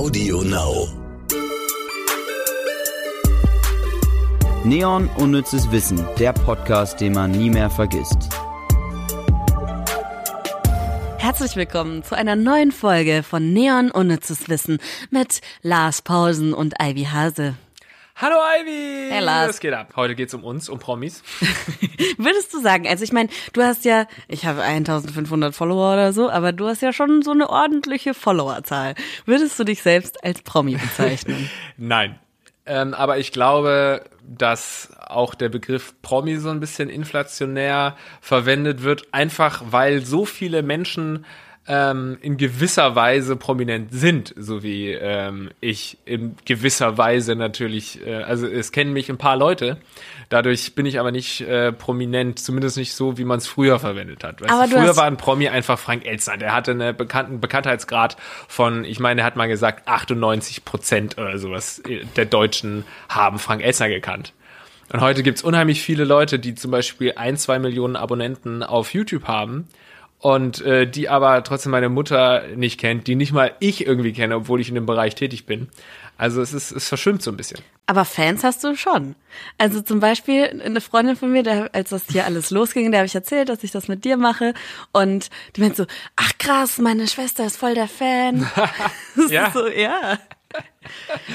Audio Now. Neon Unnützes Wissen, der Podcast, den man nie mehr vergisst. Herzlich willkommen zu einer neuen Folge von Neon Unnützes Wissen mit Lars Pausen und Ivy Hase. Hallo Ivy! Hey Lars. Was geht ab? Heute geht's um uns, um Promis. Würdest du sagen, also ich meine, du hast ja, ich habe 1500 Follower oder so, aber du hast ja schon so eine ordentliche Followerzahl. Würdest du dich selbst als Promi bezeichnen? Nein. Ähm, aber ich glaube, dass auch der Begriff Promi so ein bisschen inflationär verwendet wird, einfach weil so viele Menschen ähm, in gewisser Weise prominent sind, so wie ähm, ich in gewisser Weise natürlich, äh, also es kennen mich ein paar Leute, dadurch bin ich aber nicht äh, prominent, zumindest nicht so, wie man es früher verwendet hat. Weißt Aber du, früher hast- war ein Promi einfach Frank Elstner, der hatte einen bekannten Bekanntheitsgrad von, ich meine, er hat mal gesagt, 98 Prozent oder sowas äh, der Deutschen haben Frank Elstner gekannt. Und heute gibt's unheimlich viele Leute, die zum Beispiel ein, zwei Millionen Abonnenten auf YouTube haben und äh, die aber trotzdem meine Mutter nicht kennt, die nicht mal ich irgendwie kenne, obwohl ich in dem Bereich tätig bin. Also es ist, es verschwimmt so ein bisschen. Aber Fans hast du schon. Also zum Beispiel eine Freundin von mir, der, als das hier alles losging, der habe ich erzählt, dass ich das mit dir mache. Und die meint so, ach krass, meine Schwester ist voll der Fan. Ja. so, ja.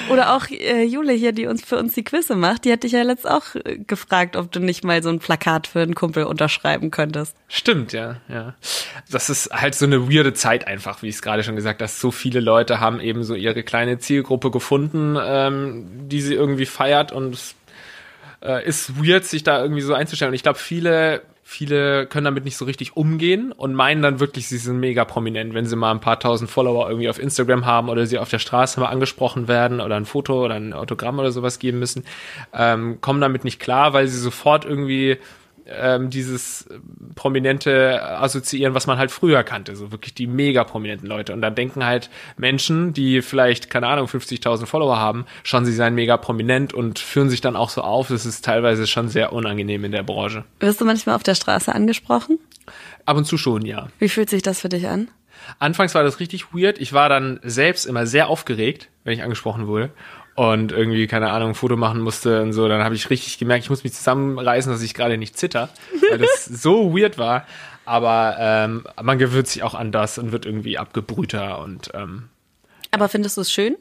Oder auch äh, Jule hier, die uns für uns die Quizze macht, die hat dich ja letzt auch äh, gefragt, ob du nicht mal so ein Plakat für einen Kumpel unterschreiben könntest. Stimmt, ja, ja. Das ist halt so eine weirde Zeit einfach, wie ich es gerade schon gesagt habe, dass so viele Leute haben eben so ihre kleine Zielgruppe gefunden, ähm, die sie irgendwie feiert und äh, ist weird, sich da irgendwie so einzustellen. Und ich glaube, viele, viele können damit nicht so richtig umgehen und meinen dann wirklich, sie sind mega prominent, wenn sie mal ein paar tausend Follower irgendwie auf Instagram haben oder sie auf der Straße mal angesprochen werden oder ein Foto oder ein Autogramm oder sowas geben müssen, ähm, kommen damit nicht klar, weil sie sofort irgendwie ähm, dieses Prominente assoziieren, was man halt früher kannte, so wirklich die mega prominenten Leute. Und dann denken halt Menschen, die vielleicht, keine Ahnung, 50.000 Follower haben, schon sie seien mega prominent und führen sich dann auch so auf. Das ist teilweise schon sehr unangenehm in der Branche. Wirst du manchmal auf der Straße angesprochen? Ab und zu schon, ja. Wie fühlt sich das für dich an? Anfangs war das richtig weird. Ich war dann selbst immer sehr aufgeregt, wenn ich angesprochen wurde und irgendwie, keine Ahnung, ein Foto machen musste und so. Dann habe ich richtig gemerkt, ich muss mich zusammenreißen, dass ich gerade nicht zitter, weil das so weird war. Aber ähm, man gewöhnt sich auch an das und wird irgendwie abgebrühter und ähm, Aber findest du es schön?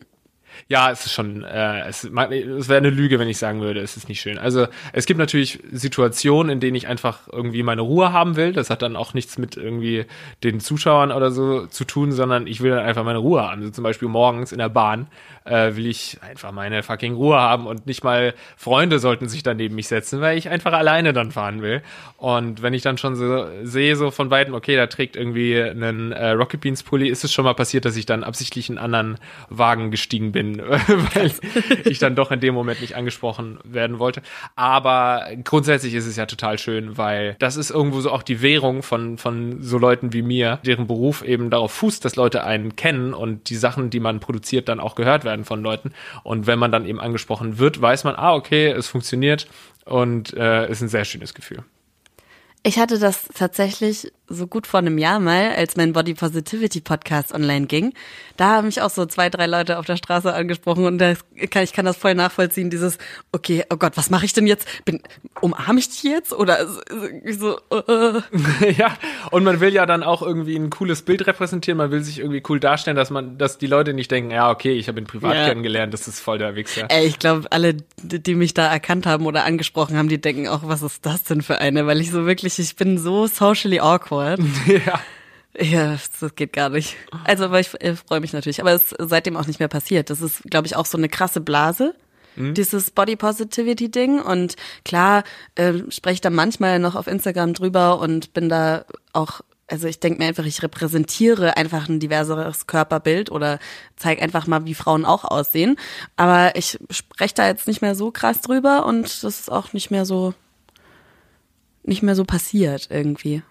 ja, es ist schon, äh, es, es wäre eine Lüge, wenn ich sagen würde, es ist nicht schön. Also es gibt natürlich Situationen, in denen ich einfach irgendwie meine Ruhe haben will. Das hat dann auch nichts mit irgendwie den Zuschauern oder so zu tun, sondern ich will dann einfach meine Ruhe haben. Also zum Beispiel morgens in der Bahn äh, will ich einfach meine fucking Ruhe haben und nicht mal Freunde sollten sich dann neben mich setzen, weil ich einfach alleine dann fahren will. Und wenn ich dann schon so sehe, so von Weitem, okay, da trägt irgendwie einen äh, Rocket Beans Pulli, ist es schon mal passiert, dass ich dann absichtlich in einen anderen Wagen gestiegen bin, weil ich dann doch in dem Moment nicht angesprochen werden wollte. Aber grundsätzlich ist es ja total schön, weil das ist irgendwo so auch die Währung von, von so Leuten wie mir, deren Beruf eben darauf fußt, dass Leute einen kennen und die Sachen, die man produziert, dann auch gehört werden von Leuten. Und wenn man dann eben angesprochen wird, weiß man, ah, okay, es funktioniert und äh, ist ein sehr schönes Gefühl. Ich hatte das tatsächlich so gut vor einem Jahr mal, als mein Body Positivity Podcast online ging. Da haben mich auch so zwei, drei Leute auf der Straße angesprochen und das kann, ich kann das voll nachvollziehen, dieses, okay, oh Gott, was mache ich denn jetzt? Bin, umarme ich dich jetzt? Oder so, äh, ja, und man will ja dann auch irgendwie ein cooles Bild repräsentieren, man will sich irgendwie cool darstellen, dass man, dass die Leute nicht denken, ja, okay, ich habe ihn privat Ja. kennengelernt, das ist voll der Wichser. Ey, ich glaube, alle, die mich da erkannt haben oder angesprochen haben, die denken auch, was ist das denn für eine? Weil ich so wirklich, ich bin so socially awkward. ja. Ja, das geht gar nicht. Also, aber ich äh, freue mich natürlich. Aber es ist seitdem auch nicht mehr passiert. Das ist, glaube ich, auch so eine krasse Blase. Dieses Body Positivity Ding. Und klar, äh, spreche ich da manchmal noch auf Instagram drüber und bin da auch, also ich denke mir einfach, ich repräsentiere einfach ein diverseres Körperbild oder zeige einfach mal, wie Frauen auch aussehen. Aber ich spreche da jetzt nicht mehr so krass drüber und das ist auch nicht mehr so, nicht mehr so passiert irgendwie.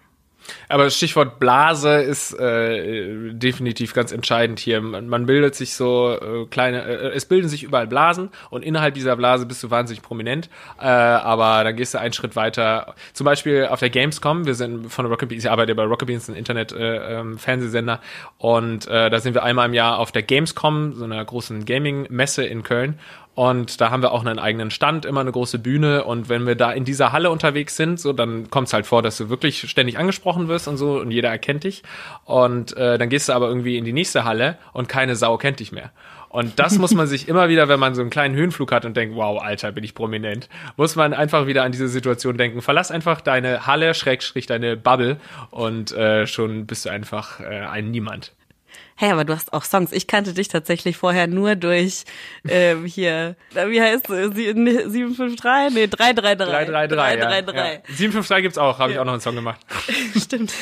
Aber Stichwort Blase ist äh, definitiv ganz entscheidend hier. Man, man bildet sich so äh, kleine, äh, es bilden sich überall Blasen und innerhalb dieser Blase bist du wahnsinnig prominent. Äh, aber dann gehst du einen Schritt weiter. Zum Beispiel auf der Gamescom, wir sind von Rocket ich arbeite bei Rocket Beans, ein Internet-Fernsehsender. Äh, ähm, und äh, da sind wir einmal im Jahr auf der Gamescom, so einer großen Gaming-Messe in Köln. Und da haben wir auch einen eigenen Stand, immer eine große Bühne. Und wenn wir da in dieser Halle unterwegs sind, so dann kommt es halt vor, dass du wirklich ständig angesprochen wirst und so und jeder erkennt dich. Und äh, dann gehst du aber irgendwie in die nächste Halle und keine Sau kennt dich mehr. Und das muss man sich immer wieder, wenn man so einen kleinen Höhenflug hat und denkt, wow, Alter, bin ich prominent, muss man einfach wieder an diese Situation denken. Verlass einfach deine Halle, Schrägstrich, deine Bubble und äh, schon bist du einfach äh, ein Niemand hey, aber du hast auch Songs. Ich kannte dich tatsächlich vorher nur durch ähm, hier, wie heißt es? 753? Nee, 333. 333. 333. Ja, ja. 753 gibt's auch, habe ja. ich auch noch einen Song gemacht. Stimmt.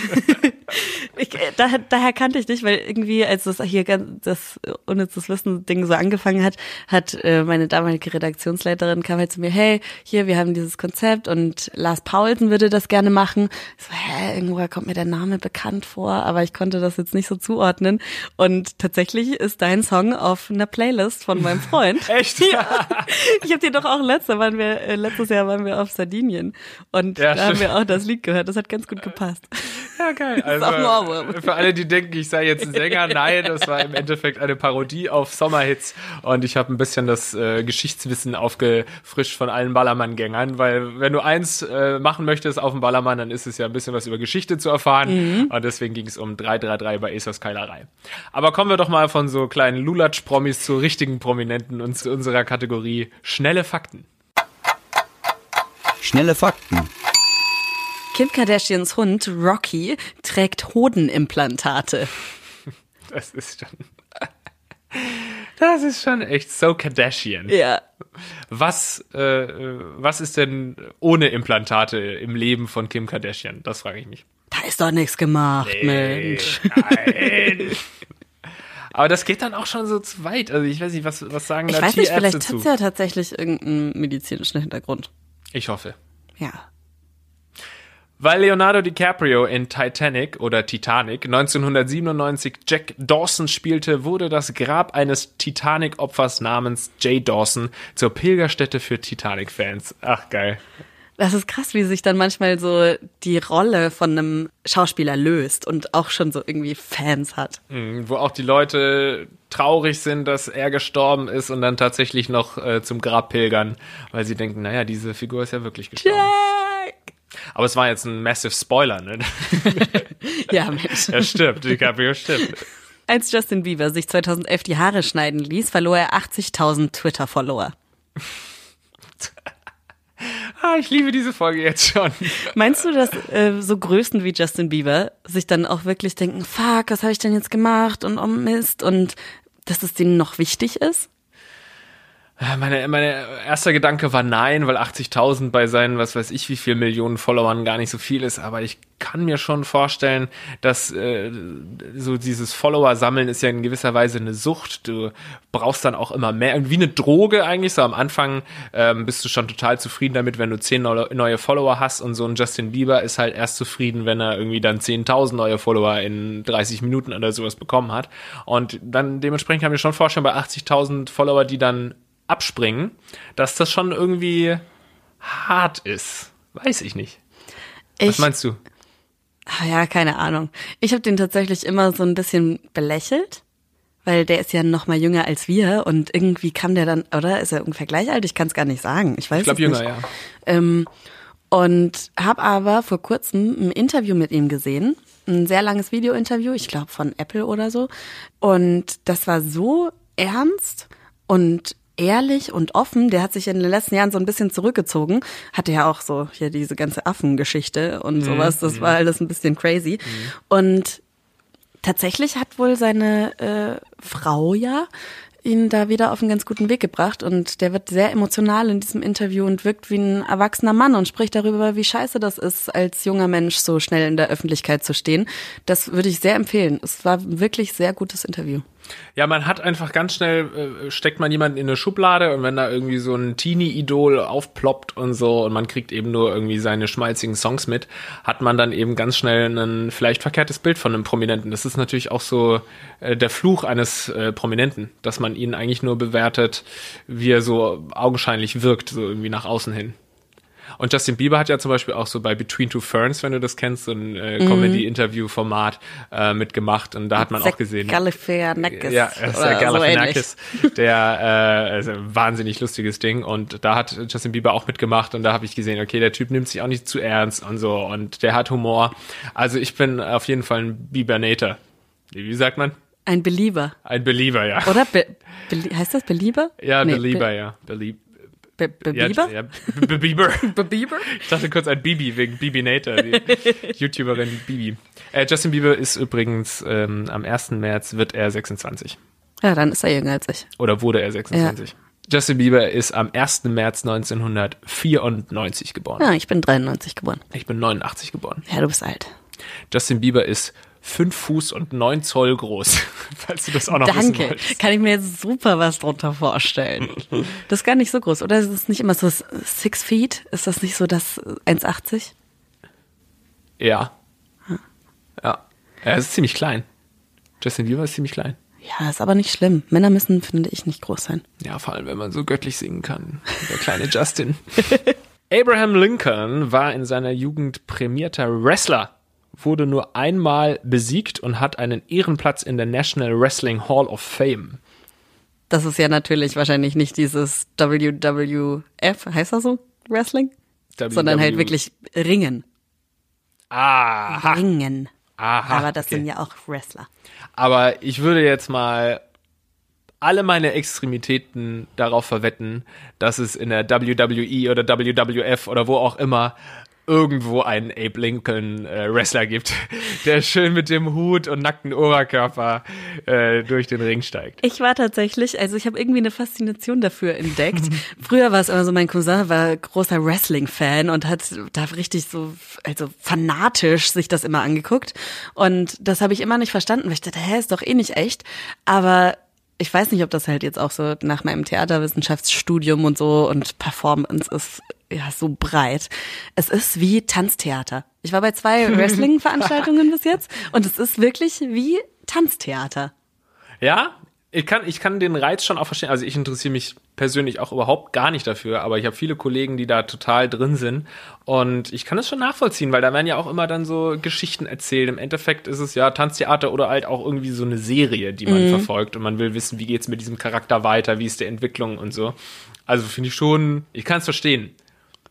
ich, äh, daher, daher kannte ich dich, weil irgendwie, als das hier ganz, das unnützes Wissen-Ding so angefangen hat, hat äh, meine damalige Redaktionsleiterin kam halt zu mir, hey, hier, wir haben dieses Konzept und Lars Paulsen würde das gerne machen. Ich so, hä, irgendwoher kommt mir der Name bekannt vor, aber ich konnte das jetzt nicht so zuordnen. Und tatsächlich ist dein Song auf einer Playlist von meinem Freund. Echt? Ja. Ich habe dir doch auch letztes, waren wir, äh, letztes Jahr waren wir auf Sardinien und ja, da haben wir auch das Lied gehört. Das hat ganz gut gepasst. Ja, geil. Also, für alle, die denken, ich sei jetzt ein Sänger, nein, das war im Endeffekt eine Parodie auf Sommerhits und ich habe ein bisschen das äh, Geschichtswissen aufgefrischt von allen Ballermann-Gängern, weil wenn du eins äh, machen möchtest auf dem Ballermann, dann ist es ja ein bisschen was über Geschichte zu erfahren mhm. und deswegen ging es um 333 bei Esos Keilerei. Aber kommen wir doch mal von so kleinen Lulatsch-Promis zu richtigen Prominenten und zu unserer Kategorie schnelle Fakten. Schnelle Fakten. Kim Kardashians Hund Rocky trägt Hodenimplantate. Das ist schon. Das ist schon echt so Kardashian. Ja. Was, äh, was ist denn ohne Implantate im Leben von Kim Kardashian? Das frage ich mich. Da ist doch nichts gemacht, nee, Mensch. Nein. Aber das geht dann auch schon so zu weit. Also ich weiß nicht, was, was sagen ich da weiß nicht, vielleicht hat es ja tatsächlich irgendeinen medizinischen Hintergrund. Ich hoffe. Ja. Weil Leonardo DiCaprio in Titanic oder Titanic 1997 Jack Dawson spielte, wurde das Grab eines Titanic-Opfers namens Jay Dawson zur Pilgerstätte für Titanic-Fans. Ach geil. Das ist krass, wie sich dann manchmal so die Rolle von einem Schauspieler löst und auch schon so irgendwie Fans hat. Mhm, wo auch die Leute traurig sind, dass er gestorben ist und dann tatsächlich noch äh, zum Grab pilgern, weil sie denken, naja, diese Figur ist ja wirklich gestorben. Jack! Aber es war jetzt ein massive Spoiler, ne? ja, Mensch. Er stirbt, DiCaprio stirbt. Als Justin Bieber sich 2011 die Haare schneiden ließ, verlor er 80.000 Twitter-Follower. Ah, ich liebe diese Folge jetzt schon. Meinst du, dass äh, so Größen wie Justin Bieber sich dann auch wirklich denken, fuck, was habe ich denn jetzt gemacht und oh Mist und dass es denen noch wichtig ist? Meine, meine erster Gedanke war nein, weil 80.000 bei seinen, was weiß ich, wie viel Millionen Followern gar nicht so viel ist. Aber ich kann mir schon vorstellen, dass äh, so dieses Follower-Sammeln ist ja in gewisser Weise eine Sucht. Du brauchst dann auch immer mehr, wie eine Droge eigentlich. So am Anfang ähm, bist du schon total zufrieden damit, wenn du 10 neue Follower hast. Und so ein Justin Bieber ist halt erst zufrieden, wenn er irgendwie dann 10.000 neue Follower in 30 Minuten oder sowas bekommen hat. Und dann dementsprechend kann ich mir schon vorstellen, bei 80.000 Follower, die dann abspringen, dass das schon irgendwie hart ist. Weiß ich nicht. Ich, Was meinst du? Ah ja, keine Ahnung. Ich habe den tatsächlich immer so ein bisschen belächelt, weil der ist ja noch mal jünger als wir und irgendwie kam der dann, oder ist er ungefähr gleich alt? Ich kann es gar nicht sagen. Ich weiß ich glaub, es jünger, ja. Ähm, und habe aber vor kurzem ein Interview mit ihm gesehen, ein sehr langes Video-Interview, ich glaube von Apple oder so. Und das war so ernst und ehrlich und offen. Der hat sich in den letzten Jahren so ein bisschen zurückgezogen. Hatte ja auch so hier diese ganze Affengeschichte und mhm. sowas. Das war alles ein bisschen crazy. Mhm. Und tatsächlich hat wohl seine äh, Frau ja ihn da wieder auf einen ganz guten Weg gebracht und der wird sehr emotional in diesem Interview und wirkt wie ein erwachsener Mann und spricht darüber, wie scheiße das ist, als junger Mensch so schnell in der Öffentlichkeit zu stehen. Das würde ich sehr empfehlen. Es war wirklich sehr gutes Interview. Ja, man hat einfach ganz schnell, äh, steckt man jemanden in eine Schublade und wenn da irgendwie so ein Teenie-Idol aufploppt und so und man kriegt eben nur irgendwie seine schmalzigen Songs mit, hat man dann eben ganz schnell ein vielleicht verkehrtes Bild von einem Prominenten. Das ist natürlich auch so äh, der Fluch eines äh, Prominenten, dass man ihn eigentlich nur bewertet, wie er so augenscheinlich wirkt, so irgendwie nach außen hin. Und Justin Bieber hat ja zum Beispiel auch so bei Between Two Ferns, wenn du das kennst, so ein äh, Comedy-Interview-Format äh, mitgemacht. Und da hat man auch gesehen. Galifianakis. Ja, der Galifianakis, so der äh, ein wahnsinnig lustiges Ding. Und da hat Justin Bieber auch mitgemacht und da habe ich gesehen, okay, der Typ nimmt sich auch nicht zu ernst und so und der hat Humor. Also ich bin auf jeden Fall ein Biebernator. Wie sagt man? Ein Belieber. Ein Belieber, ja. Oder Be Be heißt das Belieber? Ja, Nee, Belieber, Be ja. Belieb Be Be ja, Bieber? ja, Be- Bieber. Be Bieber? Ich dachte kurz an Bibi wegen Bibi Nater, die YouTuberin Bibi. Äh, Justin Bieber ist übrigens ähm, am 1. März wird er 26. Ja, dann ist er jünger als ich. Oder wurde er 26. Justin Bieber ist am 1. März 1994 geboren. Ja, ich bin 93 geboren. Ich bin 89 geboren. Ja, du bist alt. Justin Bieber ist 5 Fuß und 9 Zoll groß, falls du das auch noch Danke. Kann ich mir jetzt super was drunter vorstellen. Das ist gar nicht so groß, oder? Ist es nicht immer so six feet? Ist das nicht so das 1,80? Ja. Ja. Er ist ziemlich klein. Justin Bieber ist ziemlich klein. Ja, ist aber nicht schlimm. Männer müssen, finde ich, nicht groß sein. Ja, vor allem, wenn man so göttlich singen kann. Der kleine Justin. Abraham Lincoln war in seiner Jugend prämierter Wrestler, wurde nur einmal besiegt und hat einen Ehrenplatz in der National Wrestling Hall of Fame. Das ist ja natürlich wahrscheinlich nicht dieses WWF, heißt das so? Wrestling? Sondern halt WW. wirklich Ringen. Aha. Ringen. Aha. aber das okay. sind ja auch Wrestler. Aber ich würde jetzt mal alle meine Extremitäten darauf verwetten, dass es in der WWE oder WWF oder wo auch immer irgendwo einen Abe Lincoln äh, Wrestler gibt, der schön mit dem Hut und nackten Oberkörper äh, durch den Ring steigt. Ich war tatsächlich, also ich habe irgendwie eine Faszination dafür entdeckt. Früher war es immer so, mein Cousin war großer Wrestling-Fan und hat da richtig so, also fanatisch sich das immer angeguckt. Und das habe ich immer nicht verstanden, weil ich dachte, hä, ist doch eh nicht echt. Aber ich weiß nicht, ob das halt jetzt auch so nach meinem Theaterwissenschaftsstudium und so und Performance ist ja so breit. Es ist wie Tanztheater. Ich war bei zwei Wrestling-Veranstaltungen bis jetzt und es ist wirklich wie Tanztheater. Ja, ich kann, ich kann den Reiz schon auch verstehen. Also ich interessiere mich persönlich auch überhaupt gar nicht dafür, aber ich habe viele Kollegen, die da total drin sind. Und ich kann es schon nachvollziehen, weil da werden ja auch immer dann so Geschichten erzählt. Im Endeffekt ist es ja Tanztheater oder halt auch irgendwie so eine Serie, die man verfolgt. Und man will wissen, wie geht's mit diesem Charakter weiter, wie ist die Entwicklung und so. Also finde ich schon, ich kann es verstehen,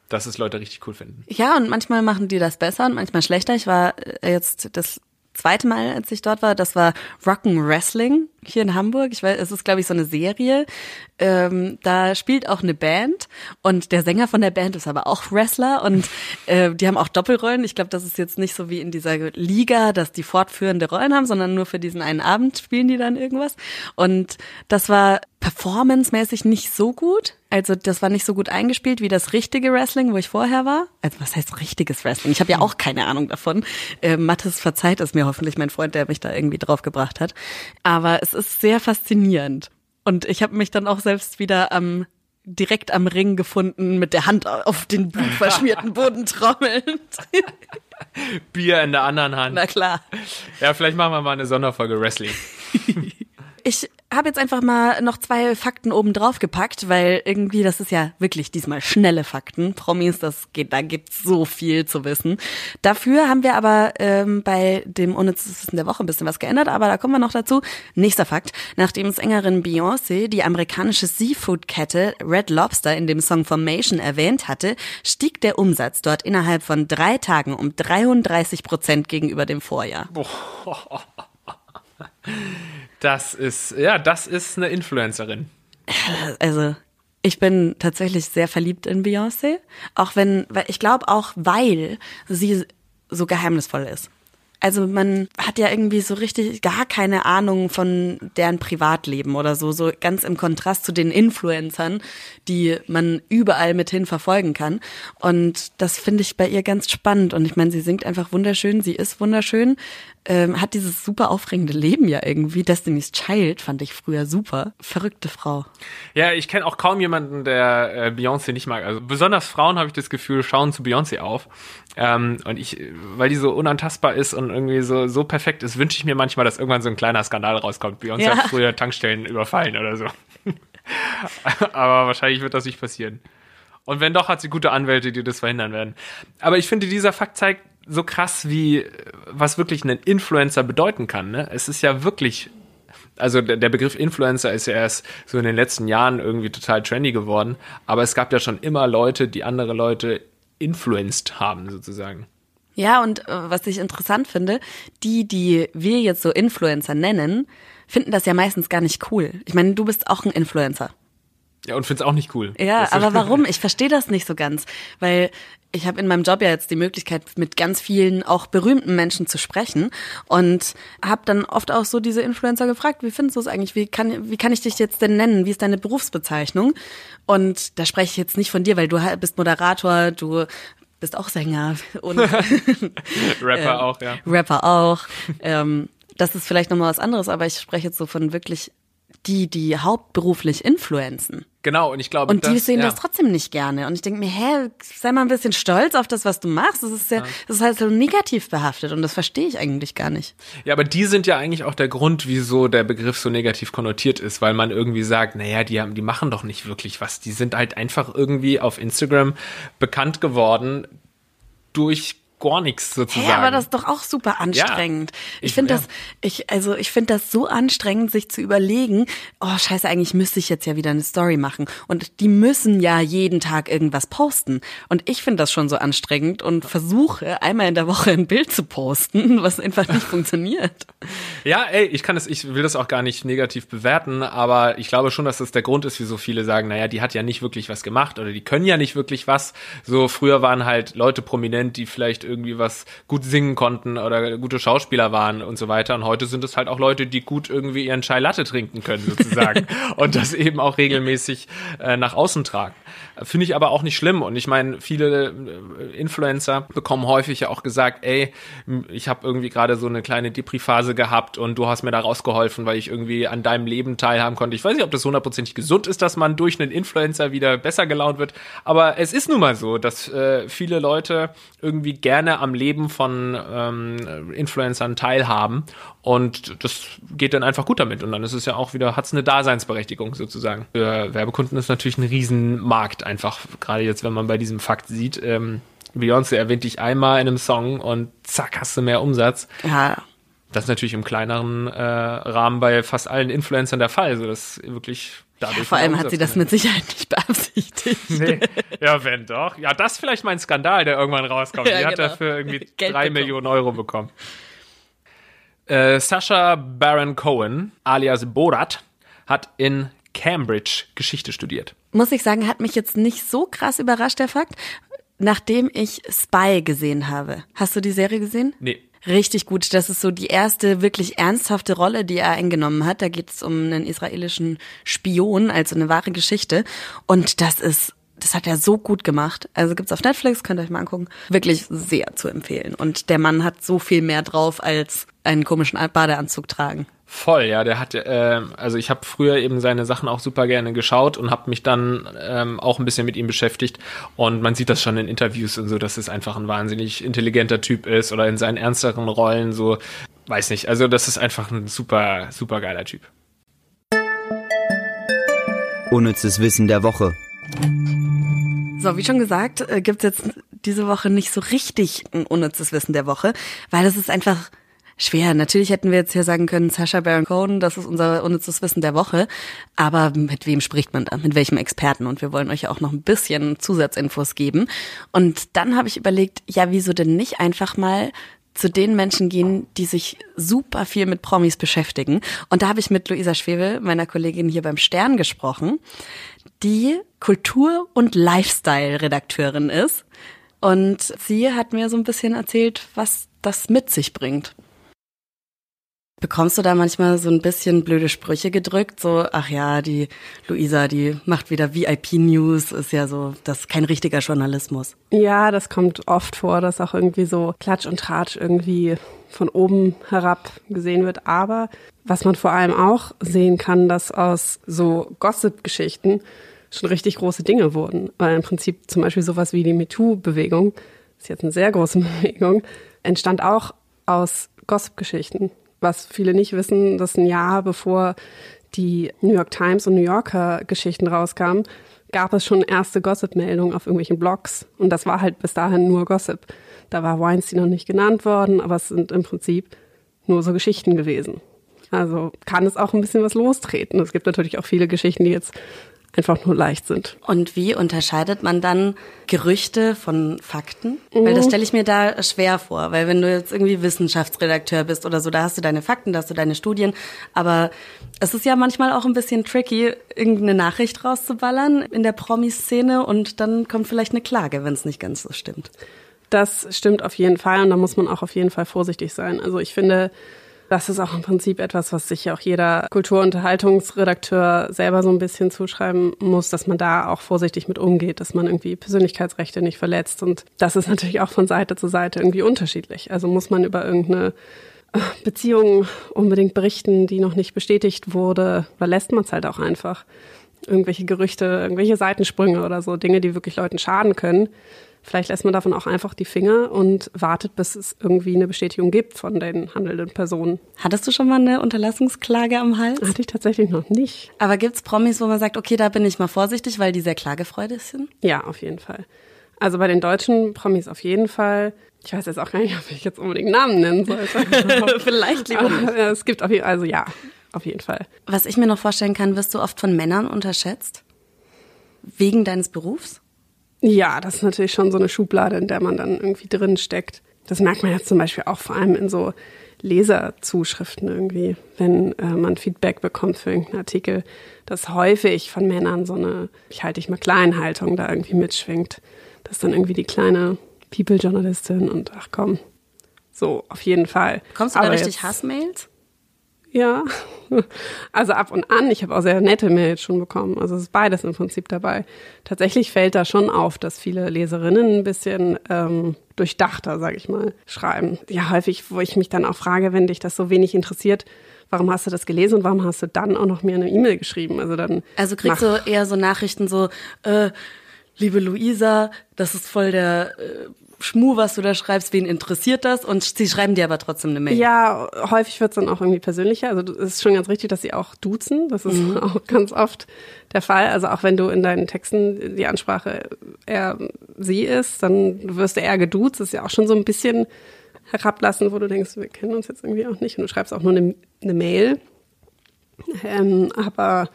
dass es Leute richtig cool finden. Ja, und manchmal machen die das besser und manchmal schlechter. Ich war äh, jetzt das zweite Mal, als ich dort war, das war Rock'n Wrestling hier in Hamburg. Ich weiß, es ist, glaube ich, so eine Serie. Ähm, da spielt auch eine Band und der Sänger von der Band ist aber auch Wrestler und äh, die haben auch Doppelrollen. Ich glaube, das ist jetzt nicht so wie in dieser Liga, dass die fortführende Rollen haben, sondern nur für diesen einen Abend spielen die dann irgendwas. Und das war performancemäßig nicht so gut. Also das war nicht so gut eingespielt wie das richtige Wrestling, wo ich vorher war. Also was heißt richtiges Wrestling? Ich habe ja auch keine Ahnung davon. Äh, Mathis verzeiht es mir hoffentlich, mein Freund, der mich da irgendwie drauf gebracht hat. Aber es ist sehr faszinierend. Und ich habe mich dann auch selbst wieder am direkt am Ring gefunden, mit der Hand auf den blutverschmierten Boden trommelnd. Bier in der anderen Hand. Na klar. Ja, vielleicht machen wir mal eine Sonderfolge Wrestling. Ich habe jetzt einfach mal noch zwei Fakten oben drauf gepackt, weil irgendwie das ist ja wirklich diesmal schnelle Fakten. Promis, das geht, da gibt's so viel zu wissen. Dafür haben wir aber ähm, bei dem unnützes Wissen der Woche ein bisschen was geändert, aber da kommen wir noch dazu. Nächster Fakt: Nachdem Sängerin Beyoncé die amerikanische Seafood-Kette Red Lobster in dem Song Formation erwähnt hatte, stieg der Umsatz dort innerhalb von drei Tagen um 33 Prozent gegenüber dem Vorjahr. Das ist, ja, das ist eine Influencerin. also ich bin tatsächlich sehr verliebt in Beyoncé, auch wenn, weil ich glaube auch, weil sie so geheimnisvoll ist. Also man hat ja irgendwie so richtig gar keine Ahnung von deren Privatleben oder so, so ganz im Kontrast zu den Influencern, die man überall mithin verfolgen kann. Und das finde ich bei ihr ganz spannend. Und ich meine, sie singt einfach wunderschön, sie ist wunderschön. Ähm, hat dieses super aufregende Leben ja irgendwie. Destiny's Child fand ich früher super. Verrückte Frau. Ja, ich kenne auch kaum jemanden, der äh, Beyoncé nicht mag. Also besonders Frauen habe ich das Gefühl, schauen zu Beyoncé auf. Ähm, und ich, weil die so unantastbar ist und irgendwie so, so perfekt ist, wünsche ich mir manchmal, dass irgendwann so ein kleiner Skandal rauskommt. Beyoncé Ja. hat früher Tankstellen überfallen oder so. Aber wahrscheinlich wird das nicht passieren. Und wenn doch, hat sie gute Anwälte, die das verhindern werden. Aber ich finde, dieser Fakt zeigt so krass, wie, was wirklich ein Influencer bedeuten kann. Ne? Es ist ja wirklich, also der, Begriff Influencer ist ja erst so in den letzten Jahren irgendwie total trendy geworden. Aber es gab ja schon immer Leute, die andere Leute influenced haben, sozusagen. Ja, und äh, was ich interessant finde, die, die wir jetzt so Influencer nennen, finden das ja meistens gar nicht cool. Ich meine, du bist auch ein Influencer. Ja, und find's auch nicht cool. Ja, aber warum? Ich verstehe das nicht so ganz, weil ich habe in meinem Job ja jetzt die Möglichkeit, mit ganz vielen auch berühmten Menschen zu sprechen und habe dann oft auch so diese Influencer gefragt, wie findest du es eigentlich? Wie kann, wie kann ich dich jetzt denn nennen? Wie ist deine Berufsbezeichnung? Und da spreche ich jetzt nicht von dir, weil du bist Moderator, du bist auch Sänger und Rapper auch, ja. Rapper auch. ähm, das ist vielleicht nochmal was anderes, aber ich spreche jetzt so von wirklich die, die hauptberuflich influenzen. Genau, und ich glaube, Und die das, sehen ja. das trotzdem nicht gerne. Und ich denke mir, hä, sei mal ein bisschen stolz auf das, was du machst. Das ist ja, das ist halt so negativ behaftet und das verstehe ich eigentlich gar nicht. Ja, aber die sind ja eigentlich auch der Grund, wieso der Begriff so negativ konnotiert ist, weil man irgendwie sagt, naja, die haben, die machen doch nicht wirklich was. Die sind halt einfach irgendwie auf Instagram bekannt geworden durch gar nichts sozusagen. Hä, aber das ist doch auch super anstrengend. ich Ich- finde ja. das, ich, also ich finde das so anstrengend, sich zu überlegen, oh scheiße, eigentlich müsste ich jetzt ja wieder eine Story machen. Und die müssen ja jeden Tag irgendwas posten. Und ich finde das schon so anstrengend und versuche einmal in der Woche ein Bild zu posten, was einfach nicht funktioniert. Ja, ey, ich kann es, ich will das auch gar nicht negativ bewerten, aber ich glaube schon, dass das der Grund ist, wieso viele sagen, naja, die hat ja nicht wirklich was gemacht oder die können ja nicht wirklich was. So früher waren halt Leute prominent, die vielleicht irgendwie was gut singen konnten oder gute Schauspieler waren und so weiter. Und heute sind es halt auch Leute, die gut irgendwie ihren Chai Latte trinken können, sozusagen. und das eben auch regelmäßig äh, nach außen tragen. Finde ich aber auch nicht schlimm. Und ich meine, viele äh, Influencer bekommen häufig ja auch gesagt, ey, ich habe irgendwie gerade so eine kleine Depri-Phase gehabt und du hast mir da rausgeholfen, weil ich irgendwie an deinem Leben teilhaben konnte. Ich weiß nicht, ob das hundertprozentig gesund ist, dass man durch einen Influencer wieder besser gelaunt wird. Aber es ist nun mal so, dass äh, viele Leute irgendwie gerne am Leben von ähm, Influencern teilhaben. Und das geht dann einfach gut damit. Und dann ist es ja auch wieder, hat es eine Daseinsberechtigung sozusagen. Für Werbekunden ist natürlich ein Riesenmarkt einfach. Gerade jetzt, wenn man bei diesem Fakt sieht, ähm, Beyoncé erwähnt dich einmal in einem Song und zack, hast du mehr Umsatz. Ja, Das ist natürlich im kleineren äh, Rahmen bei fast allen Influencern der Fall. So dass wirklich dadurch. vor allem hat sie das mit Sicherheit nicht beabsichtigt. Nee. Ja, wenn doch. Ja, das ist vielleicht mein Skandal, der irgendwann rauskommt. Ja, Die hat genau. dafür irgendwie Geld drei bekommen. Millionen Euro bekommen. Äh, Sascha Baron Cohen, alias Borat, hat in Cambridge Geschichte studiert. muss ich sagen, hat mich jetzt nicht so krass überrascht, der Fakt, nachdem ich Spy gesehen habe. Hast du die Serie gesehen? Nee. Richtig gut. Das ist so die erste wirklich ernsthafte Rolle, die er eingenommen hat. Da geht es um einen israelischen Spion, also eine wahre Geschichte. Und das ist, das hat er so gut gemacht. Also gibt's auf Netflix, könnt ihr euch mal angucken. Wirklich sehr zu empfehlen. Und der Mann hat so viel mehr drauf als einen komischen Badeanzug tragen. Voll, ja, der hat, ähm, also ich habe früher eben seine Sachen auch super gerne geschaut und habe mich dann ähm, auch ein bisschen mit ihm beschäftigt und man sieht das schon in Interviews und so, dass es einfach ein wahnsinnig intelligenter Typ ist oder in seinen ernsteren Rollen so, weiß nicht, also das ist einfach ein super, super geiler Typ. Unnützes Wissen der Woche. So, wie schon gesagt, äh, gibt's jetzt diese Woche nicht so richtig ein unnützes Wissen der Woche, weil es ist einfach schwer. Natürlich hätten wir jetzt hier sagen können, Sascha Baron Cohen, das ist unser unnützes Wissen der Woche. Aber mit wem spricht man da? Mit welchem Experten? Und wir wollen euch ja auch noch ein bisschen Zusatzinfos geben. Und dann habe ich überlegt, ja, wieso denn nicht einfach mal zu den Menschen gehen, die sich super viel mit Promis beschäftigen. Und da habe ich mit Luisa Schwebel, meiner Kollegin hier beim Stern, gesprochen, die Kultur- und Lifestyle-Redakteurin ist. Und sie hat mir so ein bisschen erzählt, was das mit sich bringt. Bekommst du da manchmal so ein bisschen blöde Sprüche gedrückt? So, ach ja, die Luisa, die macht wieder VIP-News, ist ja so, das ist kein richtiger Journalismus. Ja, das kommt oft vor, dass auch irgendwie so Klatsch und Tratsch irgendwie von oben herab gesehen wird. Aber was man vor allem auch sehen kann, dass aus so Gossip-Geschichten schon richtig große Dinge wurden. Weil im Prinzip zum Beispiel sowas wie die MeToo-Bewegung, ist jetzt eine sehr große Bewegung, entstand auch aus Gossip-Geschichten. Was viele nicht wissen, dass ein Jahr bevor die New York Times und New Yorker Geschichten rauskamen, gab es schon erste Gossip-Meldungen auf irgendwelchen Blogs. Und das war halt bis dahin nur Gossip. Da war Weinstein noch nicht genannt worden, aber es sind im Prinzip nur so Geschichten gewesen. Also kann es auch ein bisschen was lostreten. Es gibt natürlich auch viele Geschichten, die jetzt einfach nur leicht sind. Und wie unterscheidet man dann Gerüchte von Fakten? Mhm. Weil das stelle ich mir da schwer vor, weil wenn du jetzt irgendwie Wissenschaftsredakteur bist oder so, da hast du deine Fakten, da hast du deine Studien, aber es ist ja manchmal auch ein bisschen tricky, irgendeine Nachricht rauszuballern in der Promi-Szene und dann kommt vielleicht eine Klage, wenn es nicht ganz so stimmt. Das stimmt auf jeden Fall und da muss man auch auf jeden Fall vorsichtig sein. Also ich finde, das ist auch im Prinzip etwas, was sich auch jeder Kulturunterhaltungsredakteur selber so ein bisschen zuschreiben muss, dass man da auch vorsichtig mit umgeht, dass man irgendwie Persönlichkeitsrechte nicht verletzt. Und das ist natürlich auch von Seite zu Seite irgendwie unterschiedlich. Also muss man über irgendeine Beziehung unbedingt berichten, die noch nicht bestätigt wurde, oder lässt man es halt auch einfach. Irgendwelche Gerüchte, irgendwelche Seitensprünge oder so, Dinge, die wirklich Leuten schaden können Vielleicht lässt man davon auch einfach die Finger und wartet, bis es irgendwie eine Bestätigung gibt von den handelnden Personen. Hattest du schon mal eine Unterlassungsklage am Hals? Hatte ich tatsächlich noch nicht. Aber gibt's Promis, wo man sagt, okay, da bin ich mal vorsichtig, weil die sehr klagefreudig sind? Ja, auf jeden Fall. Also bei den deutschen Promis auf jeden Fall. Ich weiß jetzt auch gar nicht, ob ich jetzt unbedingt Namen nennen sollte. Vielleicht lieber nicht. Es gibt auf jeden Fall, also ja, auf jeden Fall. Was ich mir noch vorstellen kann, wirst du oft von Männern unterschätzt? Wegen deines Berufs? Ja, das ist natürlich schon so eine Schublade, in der man dann irgendwie drin steckt. Das merkt man jetzt zum Beispiel auch vor allem in so Leserzuschriften irgendwie, wenn äh, man Feedback bekommt für irgendeinen Artikel, dass häufig von Männern so eine, ich halte dich mal Kleinhaltung da irgendwie mitschwingt. Das ist dann irgendwie die kleine People-Journalistin und ach komm, so, auf jeden Fall. Kommst du da richtig Hassmails? Ja, also ab und an. Ich habe auch sehr nette Mails schon bekommen. Also es ist beides im Prinzip dabei. Tatsächlich fällt da schon auf, dass viele Leserinnen ein bisschen ähm, durchdachter, sage ich mal, schreiben. Ja, häufig, wo ich mich dann auch frage, wenn dich das so wenig interessiert, warum hast du das gelesen und warum hast du dann auch noch mir eine E-Mail geschrieben? Also dann. Also kriegst du eher so Nachrichten so, äh, liebe Luisa, das ist voll der äh, Schmu, was du da schreibst, wen interessiert das? Und sie schreiben dir aber trotzdem eine Mail. Ja, häufig wird es dann auch irgendwie persönlicher. Also es ist schon ganz richtig, dass sie auch duzen. Das ist mhm. auch ganz oft der Fall. Also auch wenn du in deinen Texten die Ansprache eher sie ist, dann wirst du eher geduzt. Das ist ja auch schon so ein bisschen herablassen, wo du denkst, wir kennen uns jetzt irgendwie auch nicht. Und du schreibst auch nur eine, eine Mail. Ähm, aber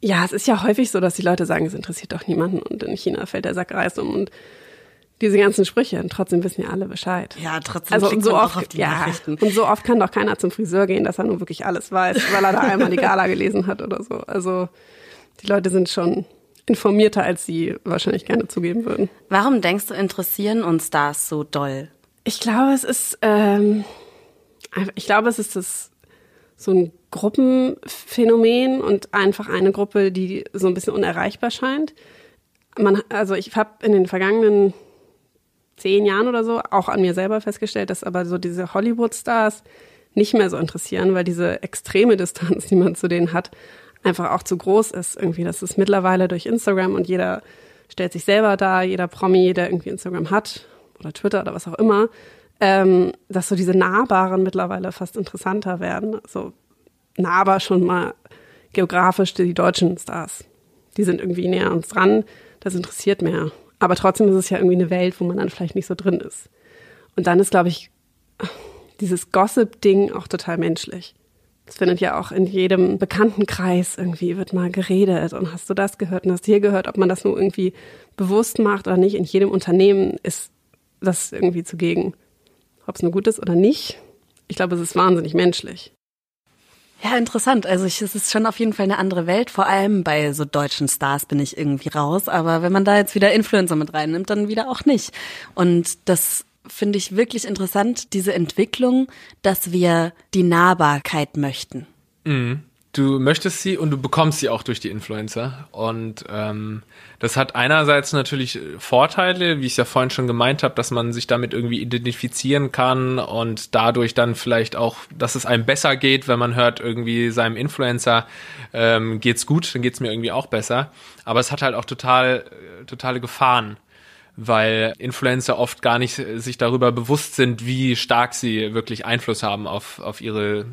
ja, es ist ja häufig so, dass die Leute sagen, es interessiert doch niemanden und in China fällt der Sack Reis um und diese ganzen Sprüche. Und trotzdem wissen ja alle Bescheid. Ja, trotzdem also, und so oft, auf die ja, Nachrichten. Und so oft kann doch keiner zum Friseur gehen, dass er nun wirklich alles weiß, weil er da einmal die Gala gelesen hat oder so. Also die Leute sind schon informierter, als sie wahrscheinlich gerne zugeben würden. Warum denkst du, interessieren uns Stars so doll? Ich glaube, es ist, ähm, ich glaube, es ist das so ein Gruppenphänomen und einfach eine Gruppe, die so ein bisschen unerreichbar scheint. Man, also ich habe in den vergangenen zehn Jahren oder so auch an mir selber festgestellt, dass aber so diese Hollywood-Stars nicht mehr so interessieren, weil diese extreme Distanz, die man zu denen hat, einfach auch zu groß ist. Irgendwie, das ist mittlerweile durch Instagram und jeder stellt sich selber da, jeder Promi, der irgendwie Instagram hat oder Twitter oder was auch immer, ähm, dass so diese Nahbaren mittlerweile fast interessanter werden. So nahbar schon mal geografisch die deutschen Stars. Die sind irgendwie näher uns dran. Das interessiert mehr. Aber trotzdem ist es ja irgendwie eine Welt, wo man dann vielleicht nicht so drin ist. Und dann ist, glaube ich, dieses Gossip-Ding auch total menschlich. Das findet ja auch in jedem Bekanntenkreis irgendwie, wird mal geredet und hast du das gehört und hast hier gehört, ob man das nur irgendwie bewusst macht oder nicht. In jedem Unternehmen ist das irgendwie zugegen. Ob es nur gut ist oder nicht. Ich glaube, es ist wahnsinnig menschlich. Ja, interessant. Also ich, es ist schon auf jeden Fall eine andere Welt. Vor allem bei so deutschen Stars bin ich irgendwie raus. Aber wenn man da jetzt wieder Influencer mit reinnimmt, dann wieder auch nicht. Und das finde ich wirklich interessant, diese Entwicklung, dass wir die Nahbarkeit möchten. Mhm. Du möchtest sie und du bekommst sie auch durch die Influencer. Und ähm, das hat einerseits natürlich Vorteile, wie ich es ja vorhin schon gemeint habe, dass man sich damit irgendwie identifizieren kann und dadurch dann vielleicht auch, dass es einem besser geht, wenn man hört, irgendwie seinem Influencer ähm, geht's gut, dann geht's mir irgendwie auch besser. Aber es hat halt auch total, totale Gefahren weil Influencer oft gar nicht sich darüber bewusst sind, wie stark sie wirklich Einfluss haben auf, auf ihre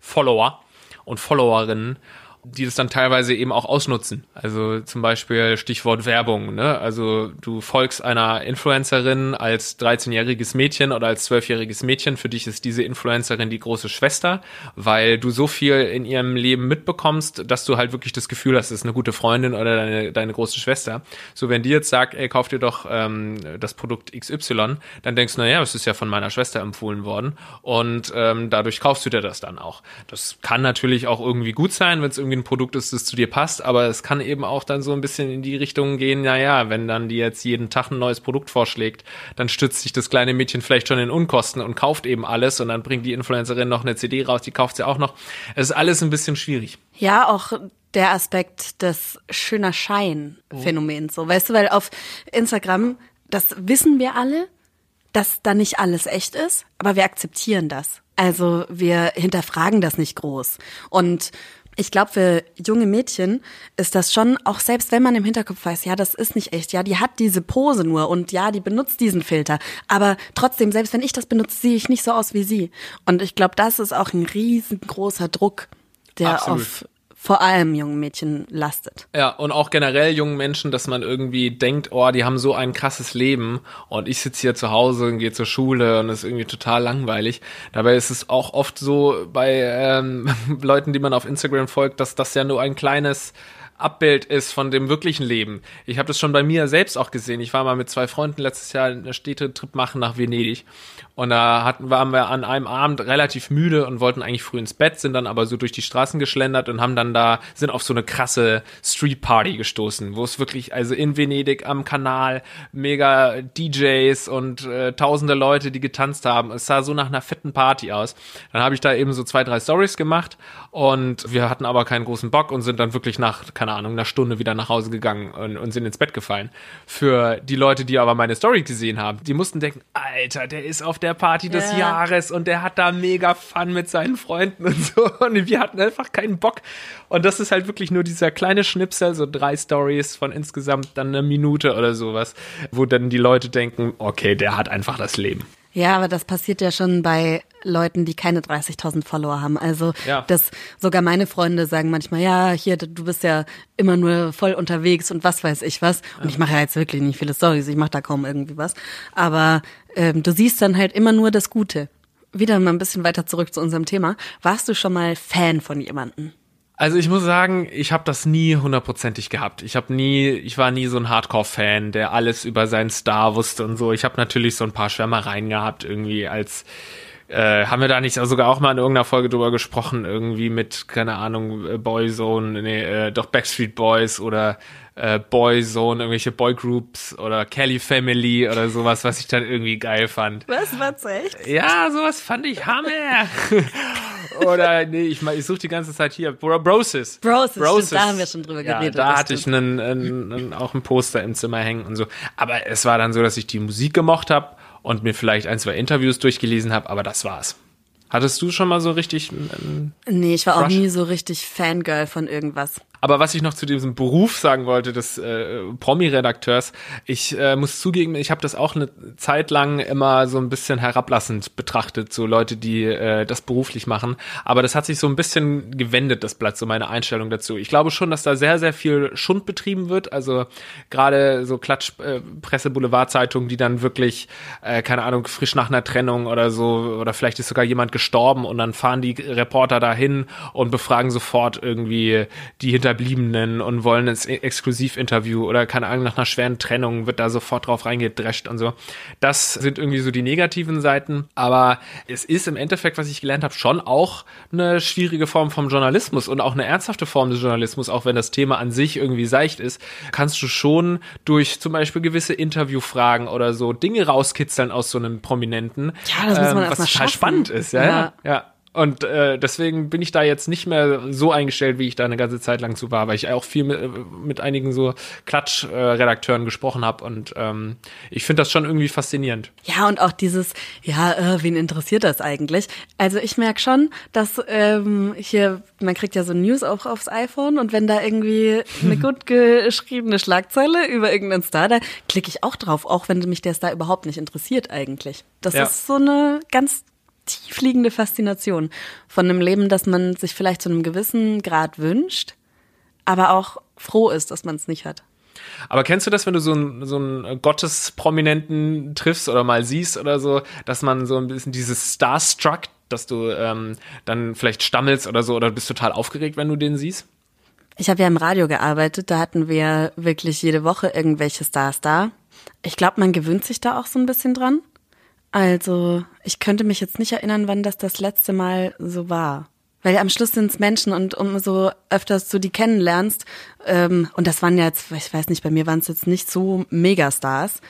Follower und Followerinnen die das dann teilweise eben auch ausnutzen. Also zum Beispiel Stichwort Werbung. Ne? Also du folgst einer Influencerin als 13-jähriges Mädchen oder als 12-jähriges Mädchen. Für dich ist diese Influencerin die große Schwester, weil du so viel in ihrem Leben mitbekommst, dass du halt wirklich das Gefühl hast, es ist eine gute Freundin oder deine, deine große Schwester. So wenn die jetzt sagt, ey, kauf dir doch ähm, das Produkt XY, dann denkst du, naja, es ist ja von meiner Schwester empfohlen worden und ähm, dadurch kaufst du dir das dann auch. Das kann natürlich auch irgendwie gut sein, wenn es irgendwie irgendwie ein Produkt ist, das zu dir passt, aber es kann eben auch dann so ein bisschen in die Richtung gehen, naja, wenn dann die jetzt jeden Tag ein neues Produkt vorschlägt, dann stützt sich das kleine Mädchen vielleicht schon in Unkosten und kauft eben alles und dann bringt die Influencerin noch eine CD raus, die kauft sie auch noch. Es ist alles ein bisschen schwierig. Ja, auch der Aspekt des schöner Schein-Phänomens, so, weißt du, weil auf Instagram, das wissen wir alle, dass da nicht alles echt ist, aber wir akzeptieren das. Also wir hinterfragen das nicht groß. Und ich glaube, für junge Mädchen ist das schon, auch selbst wenn man im Hinterkopf weiß, ja, das ist nicht echt, ja, die hat diese Pose nur und ja, die benutzt diesen Filter. Aber trotzdem, selbst wenn ich das benutze, sehe ich nicht so aus wie sie. Und ich glaube, das ist auch ein riesengroßer Druck, der Absolut. auf vor allem jungen Mädchen lastet. Ja, und auch generell jungen Menschen, dass man irgendwie denkt, oh, die haben so ein krasses Leben und ich sitze hier zu Hause und gehe zur Schule und ist irgendwie total langweilig. Dabei ist es auch oft so bei ähm, Leuten, die man auf Instagram folgt, dass das ja nur ein kleines Abbild ist von dem wirklichen Leben. Ich habe das schon bei mir selbst auch gesehen. Ich war mal mit zwei Freunden letztes Jahr einen Städtetrip machen nach Venedig und da hatten, waren wir an einem Abend relativ müde und wollten eigentlich früh ins Bett, sind dann aber so durch die Straßen geschlendert und haben dann da, sind auf so eine krasse Street Party gestoßen, wo es wirklich, also in Venedig am Kanal, mega DJs und äh, tausende Leute, die getanzt haben. Es sah so nach einer fetten Party aus. Dann habe ich da eben so zwei, drei Stories gemacht und wir hatten aber keinen großen Bock und sind dann wirklich nach, keine Ahnung, einer Stunde wieder nach Hause gegangen und, und sind ins Bett gefallen. Für die Leute, die aber meine Story gesehen haben, die mussten denken, Alter, der ist auf der Party des yeah. Jahres und der hat da mega Fun mit seinen Freunden und so. Und wir hatten einfach keinen Bock. Und das ist halt wirklich nur dieser kleine Schnipsel, so drei Stories von insgesamt dann eine Minute oder sowas, wo dann die Leute denken, okay, der hat einfach das Leben. Ja, aber das passiert ja schon bei Leuten, die keine 30.000 Follower haben. Also, ja. dass sogar meine Freunde sagen manchmal, ja, hier, du bist ja immer nur voll unterwegs und was weiß ich was. Und ja. ich mache ja jetzt wirklich nicht viele Stories, ich mache da kaum irgendwie was. Aber ähm, du siehst dann halt immer nur das Gute. Wieder mal ein bisschen weiter zurück zu unserem Thema. Warst du schon mal Fan von jemanden? Also ich muss sagen, ich habe das nie hundertprozentig gehabt. Ich habe nie, ich war nie so ein Hardcore-Fan, der alles über seinen Star wusste und so. Ich habe natürlich so ein paar Schwärmereien gehabt, irgendwie als äh, haben wir da nicht sogar auch mal in irgendeiner Folge drüber gesprochen, irgendwie mit, keine Ahnung, äh, Boyzone, nee, äh, doch Backstreet Boys oder äh, Boyzone, irgendwelche Boygroups oder Kelly Family oder sowas, was ich dann irgendwie geil fand. Was, was echt? Ja, sowas fand ich Hammer. oder nee, ich, ich suche die ganze Zeit hier. Bro Brosis. Brosis, Brosis. Stimmt, da haben wir schon drüber geredet. Ja, da hatte ich einen, einen, einen, auch ein Poster im Zimmer hängen und so. Aber es war dann so, dass ich die Musik gemocht habe und mir vielleicht ein, zwei Interviews durchgelesen habe, aber das war's. Hattest du schon mal so richtig. Einen nee, ich war Crush? auch nie so richtig Fangirl von irgendwas. Aber was ich noch zu diesem Beruf sagen wollte, des äh, Promi-Redakteurs, ich äh, muss zugeben, ich habe das auch eine Zeit lang immer so ein bisschen herablassend betrachtet, so Leute, die äh, das beruflich machen. Aber das hat sich so ein bisschen gewendet, das Blatt, so meine Einstellung dazu. Ich glaube schon, dass da sehr, sehr viel Schund betrieben wird. Also gerade so Klatsch, äh, Boulevardzeitungen, die dann wirklich, äh, keine Ahnung, frisch nach einer Trennung oder so, oder vielleicht ist sogar jemand gestorben und dann fahren die Reporter dahin und befragen sofort irgendwie die hinter Hinterbliebenen und wollen ein Exklusivinterview oder keine Ahnung, nach einer schweren Trennung wird da sofort drauf reingedrescht und so. Das sind irgendwie so die negativen Seiten, aber es ist im Endeffekt, was ich gelernt habe, schon auch eine schwierige Form vom Journalismus und auch eine ernsthafte Form des Journalismus, auch wenn das Thema an sich irgendwie seicht ist, kannst du schon durch zum Beispiel gewisse Interviewfragen oder so Dinge rauskitzeln aus so einem Prominenten, ja, das muss man ähm, was total spannend ist. Ja, ja. ja. Und äh, deswegen bin ich da jetzt nicht mehr so eingestellt, wie ich da eine ganze Zeit lang zu war, weil ich auch viel mit, mit einigen so Klatsch-Redakteuren gesprochen habe und ähm, ich finde das schon irgendwie faszinierend. Ja, und auch dieses, ja, äh, wen interessiert das eigentlich? Also ich merke schon, dass ähm, hier, man kriegt ja so News auch aufs iPhone und wenn da irgendwie eine gut geschriebene Schlagzeile über irgendeinen Star, da klicke ich auch drauf, auch wenn mich der Star überhaupt nicht interessiert eigentlich. Das Ja. ist so eine ganz tiefliegende Faszination von einem Leben, das man sich vielleicht zu einem gewissen Grad wünscht, aber auch froh ist, dass man es nicht hat. Aber kennst du das, wenn du so einen, so einen Gottesprominenten triffst oder mal siehst oder so, dass man so ein bisschen dieses Starstruck, dass du ähm, dann vielleicht stammelst oder so oder bist total aufgeregt, wenn du den siehst? Ich habe ja im Radio gearbeitet, da hatten wir wirklich jede Woche irgendwelche Stars da. Ich glaube, man gewöhnt sich da auch so ein bisschen dran. Also, ich könnte mich jetzt nicht erinnern, wann das das letzte Mal so war. Weil am Schluss sind es Menschen und umso öfters du die kennenlernst, ähm, und das waren ja jetzt, ich weiß nicht, bei mir waren es jetzt nicht so Megastars.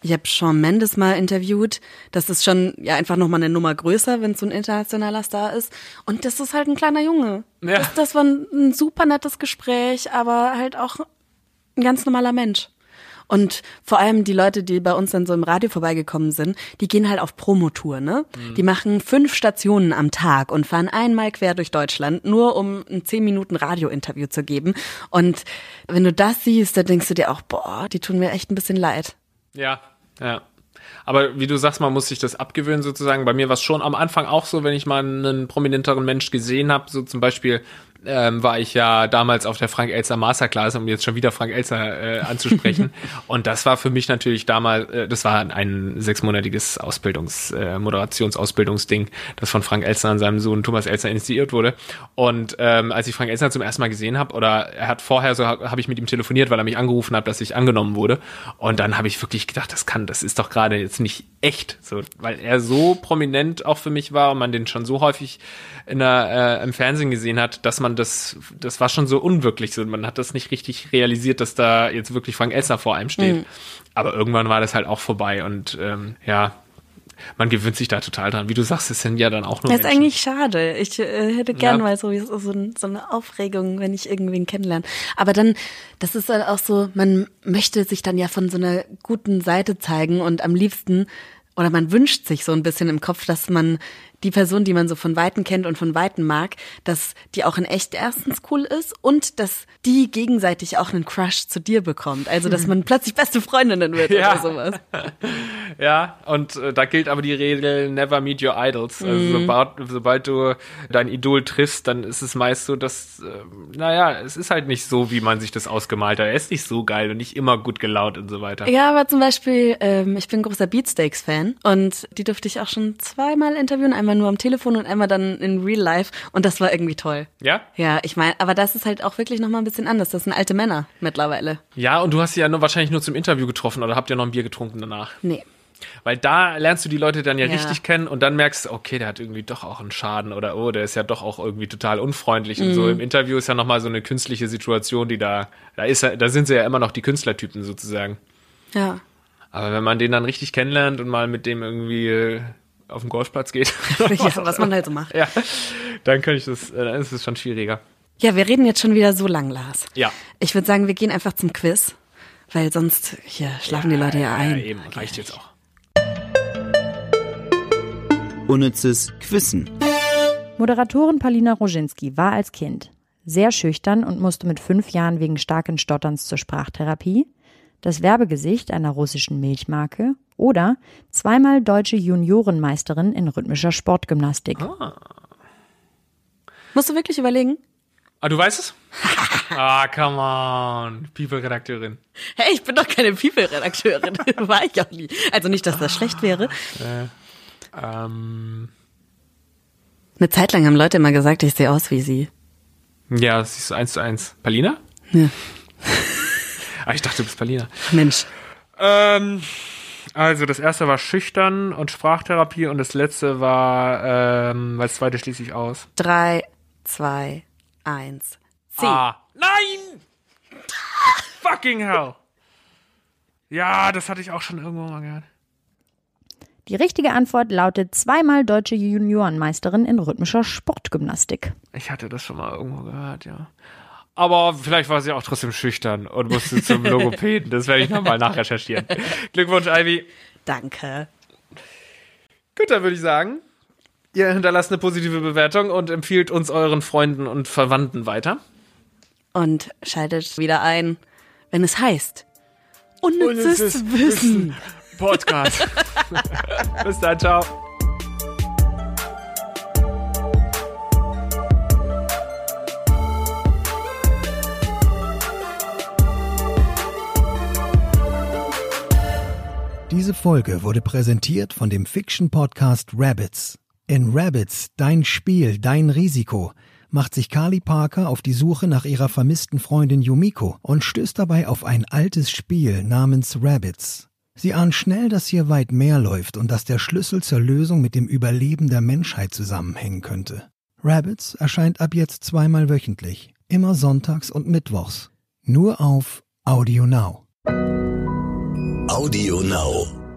Ich habe Shawn Mendes mal interviewt. Das ist schon ja einfach nochmal eine Nummer größer, wenn es so ein internationaler Star ist. Und das ist halt ein kleiner Junge. Ja. Das, das war ein, ein super nettes Gespräch, aber halt auch ein ganz normaler Mensch. Und vor allem die Leute, die bei uns dann so im Radio vorbeigekommen sind, die gehen halt auf Promotour, ne? Die machen fünf Stationen am Tag und fahren einmal quer durch Deutschland, nur um ein zehn Minuten Radiointerview zu geben. Und wenn du das siehst, dann denkst du dir auch, boah, die tun mir echt ein bisschen leid. Ja, ja. Aber wie du sagst, man muss sich das abgewöhnen sozusagen. Bei mir war es schon am Anfang auch so, wenn ich mal einen prominenteren Mensch gesehen habe, so zum Beispiel ähm, war ich ja damals auf der Frank Elster Masterclass, um jetzt schon wieder Frank Elster äh, anzusprechen. und das war für mich natürlich damals, äh, das war ein sechsmonatiges Ausbildungs-, äh, Moderationsausbildungsding, das von Frank Elster und seinem Sohn Thomas Elster initiiert wurde. Und ähm, als ich Frank Elster zum ersten Mal gesehen habe, oder er hat vorher so, habe hab ich mit ihm telefoniert, weil er mich angerufen hat, dass ich angenommen wurde. Und dann habe ich wirklich gedacht, das kann, das ist doch gerade jetzt nicht echt, so, weil er so prominent auch für mich war und man den schon so häufig in der, äh, im Fernsehen gesehen hat, dass man das, das war schon so unwirklich, so, man hat das nicht richtig realisiert, dass da jetzt wirklich Frank Elster vor einem steht. Aber irgendwann war das halt auch vorbei und ähm, ja, man gewöhnt sich da total dran. Wie du sagst, es sind ja dann auch nur Das ist Menschen. eigentlich schade. Ich äh, hätte gern Ja. mal so, so, so eine Aufregung, wenn ich irgendwen kennenlerne. Aber dann, das ist halt auch so, man möchte sich dann ja von so einer guten Seite zeigen und am liebsten, oder man wünscht sich so ein bisschen im Kopf, dass man die Person, die man so von Weitem kennt und von Weitem mag, dass die auch in echt erstens cool ist und dass die gegenseitig auch einen Crush zu dir bekommt. Also, dass man plötzlich beste Freundinnen wird Ja. oder sowas. Ja, und äh, da gilt aber die Regel never meet your idols. Also Mhm. sobald, sobald du dein Idol triffst, dann ist es meist so, dass, äh, naja, es ist halt nicht so, wie man sich das ausgemalt hat. Er ist nicht so geil und nicht immer gut gelaunt und so weiter. Ja, aber zum Beispiel, ähm, ich bin großer Beatsteaks-Fan und die durfte ich auch schon zweimal interviewen, einmal nur am Telefon und einmal dann in Real Life und das war irgendwie toll. Ja? Ja, ich meine, aber das ist halt auch wirklich nochmal ein bisschen anders. Das sind alte Männer mittlerweile. Ja, und du hast sie ja nur wahrscheinlich nur zum Interview getroffen oder habt ihr noch ein Bier getrunken danach? Nee. Weil da lernst du die Leute dann ja, Ja. richtig kennen und dann merkst du, okay, der hat irgendwie doch auch einen Schaden oder oh, der ist ja doch auch irgendwie total unfreundlich und Mhm. so. Im Interview ist ja nochmal so eine künstliche Situation, die da, da ist da sind sie ja immer noch die Künstlertypen sozusagen. Ja. Aber wenn man den dann richtig kennenlernt und mal mit dem irgendwie auf den Golfplatz geht, ja, was man halt so macht. ja, dann kann ich das, äh, dann ist es schon schwieriger. Ja, wir reden jetzt schon wieder so lang, Lars. Ja. Ich würde sagen, wir gehen einfach zum Quiz, weil sonst hier schlafen die Leute ja ein. Ja, eben, reicht jetzt auch. Unnützes Quissen. Moderatorin Paulina Roginski war als Kind sehr schüchtern und musste mit fünf Jahren wegen starken Stotterns zur Sprachtherapie, das Werbegesicht einer russischen Milchmarke oder zweimal deutsche Juniorenmeisterin in rhythmischer Sportgymnastik. Musst du wirklich überlegen? Ah, du weißt es? ah, come on. People-Redakteurin. Hey, ich bin doch keine People-Redakteurin. War ich auch nie. Also nicht, dass das schlecht wäre. Ähm, Eine Zeit lang haben Leute immer gesagt, ich sehe aus wie sie. ja, das ist eins zu eins. Palina? Ja. Ah, ich dachte, du bist Palina. Mensch. Ähm, also das erste war schüchtern und Sprachtherapie und das letzte war, ähm, weil das zweite schließe ich aus. Drei, zwei, eins. C. Ah. Nein! Fucking hell. Ja, das hatte ich auch schon irgendwo mal gehört. Die richtige Antwort lautet zweimal deutsche Juniorenmeisterin in rhythmischer Sportgymnastik. Ich hatte das schon mal irgendwo gehört, ja. Aber vielleicht war sie auch trotzdem schüchtern und musste zum Logopäden. Das werde ich nochmal nachrecherchieren. Glückwunsch, Ivy. Danke. Gut, dann würde ich sagen, ihr hinterlasst eine positive Bewertung und empfiehlt uns euren Freunden und Verwandten weiter. Und schaltet wieder ein, wenn es heißt. Unnützes Wissen. Podcast. Bis dann, ciao. Diese Folge wurde präsentiert von dem Fiction-Podcast Rabbits. In Rabbits, dein Spiel, dein Risiko, macht sich Carly Parker auf die Suche nach ihrer vermissten Freundin Yumiko und stößt dabei auf ein altes Spiel namens Rabbits. Sie ahnt schnell, dass hier weit mehr läuft und dass der Schlüssel zur Lösung mit dem Überleben der Menschheit zusammenhängen könnte. Rabbits erscheint ab jetzt zweimal wöchentlich, immer sonntags und mittwochs. Nur auf Audio Now. Audio Now.